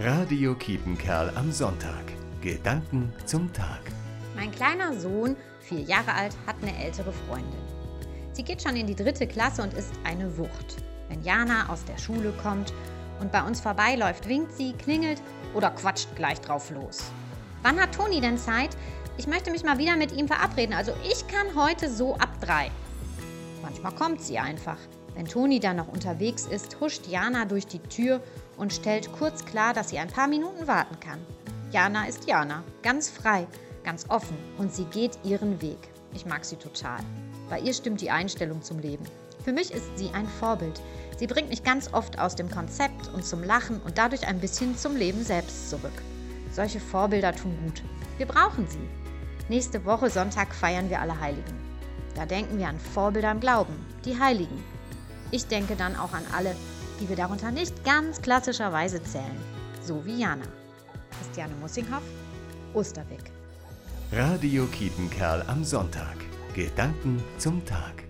Radio Kiepenkerl am Sonntag. Gedanken zum Tag. Mein kleiner Sohn, vier Jahre alt, hat eine ältere Freundin. Sie geht schon in die dritte Klasse und ist eine Wucht. Wenn Jana aus der Schule kommt und bei uns vorbeiläuft, winkt sie, klingelt oder quatscht gleich drauf los. Wann hat Toni denn Zeit? Ich möchte mich mal wieder mit ihm verabreden. Also ich kann heute so ab drei. Manchmal kommt sie einfach. Wenn Toni dann noch unterwegs ist, huscht Jana durch die Tür und stellt kurz klar, dass sie ein paar Minuten warten kann. Jana ist Jana, ganz frei, ganz offen und sie geht ihren Weg. Ich mag sie total. Bei ihr stimmt die Einstellung zum Leben. Für mich ist sie ein Vorbild. Sie bringt mich ganz oft aus dem Konzept und zum Lachen und dadurch ein bisschen zum Leben selbst zurück. Solche Vorbilder tun gut. Wir brauchen sie. Nächste Woche Sonntag feiern wir alle Heiligen. Da denken wir an Vorbilder im Glauben, die Heiligen, ich denke dann auch an alle, die wir darunter nicht ganz klassischerweise zählen, so wie Jana. Christiane Mussinghoff, Osterweg. Radio Kiepenkerl am Sonntag. Gedanken zum Tag.